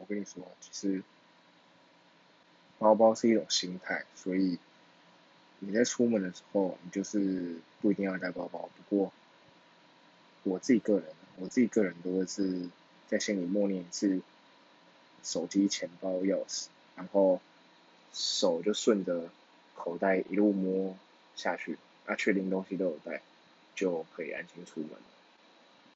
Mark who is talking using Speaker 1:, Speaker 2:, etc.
Speaker 1: 我跟你说其实包包是一种心态所以你在出门的时候你就是不一定要带包包。不过我自己个人我自己个人都是在心里默念一次手机钱包钥匙然后手就顺着口袋一路摸下去那确定东西都有带就可以安心出门